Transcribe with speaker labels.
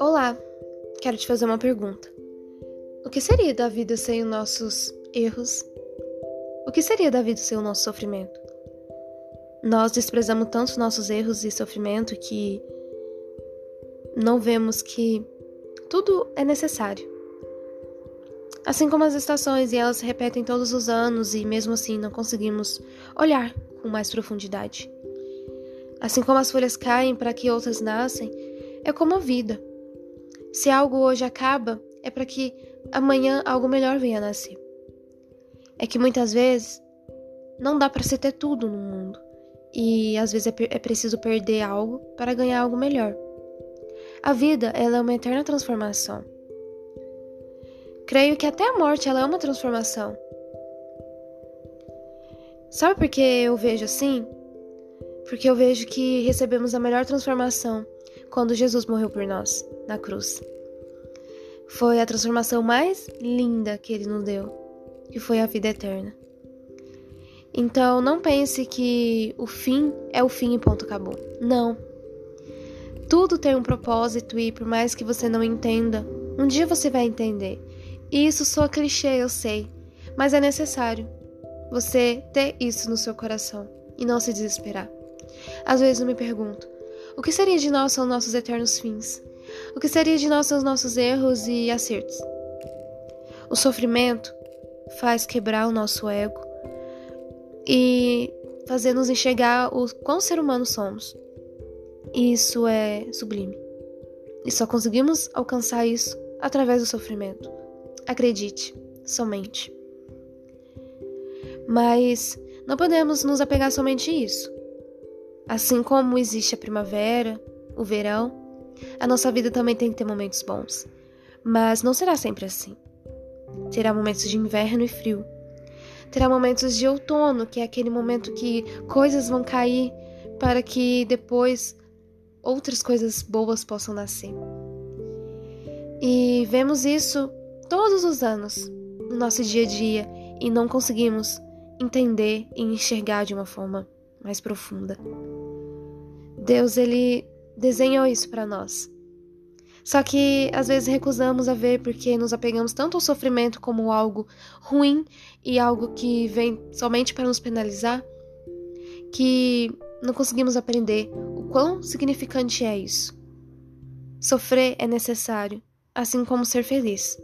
Speaker 1: Olá, quero te fazer uma pergunta. O que seria da vida sem os nossos erros? O que seria da vida sem o nosso sofrimento? Nós desprezamos tanto os nossos erros e sofrimento que não vemos que tudo é necessário. Assim como as estações, e elas se repetem todos os anos e mesmo assim não conseguimos olhar com mais profundidade. Assim como as folhas caem para que outras nascem, é como a vida. Se algo hoje acaba, é para que amanhã algo melhor venha a nascer. É que muitas vezes não dá para se ter tudo no mundo, e às vezes é, é preciso perder algo para ganhar algo melhor. A vida ela é uma eterna transformação. Creio que até a morte ela é uma transformação. Sabe por que eu vejo assim? Porque eu vejo que recebemos a melhor transformação quando Jesus morreu por nós na cruz. Foi a transformação mais linda que ele nos deu, que foi a vida eterna. Então não pense que o fim é o fim e ponto acabou. Não. Tudo tem um propósito e por mais que você não entenda, um dia você vai entender. E isso soa clichê, eu sei, mas é necessário você ter isso no seu coração e não se desesperar. Às vezes eu me pergunto: o que seria de nós são nossos eternos fins? O que seria de nós são os nossos erros e acertos? O sofrimento faz quebrar o nosso ego e fazer nos enxergar o quão ser humano somos. Isso é sublime. E só conseguimos alcançar isso através do sofrimento. Acredite, somente. Mas não podemos nos apegar somente a isso. Assim como existe a primavera, o verão, a nossa vida também tem que ter momentos bons. Mas não será sempre assim. Terá momentos de inverno e frio. Terá momentos de outono, que é aquele momento que coisas vão cair para que depois outras coisas boas possam nascer. E vemos isso todos os anos no nosso dia a dia e não conseguimos entender e enxergar de uma forma mais profunda. Deus ele desenhou isso para nós. Só que às vezes recusamos a ver porque nos apegamos tanto ao sofrimento como algo ruim e algo que vem somente para nos penalizar, que não conseguimos aprender o quão significante é isso. Sofrer é necessário, assim como ser feliz.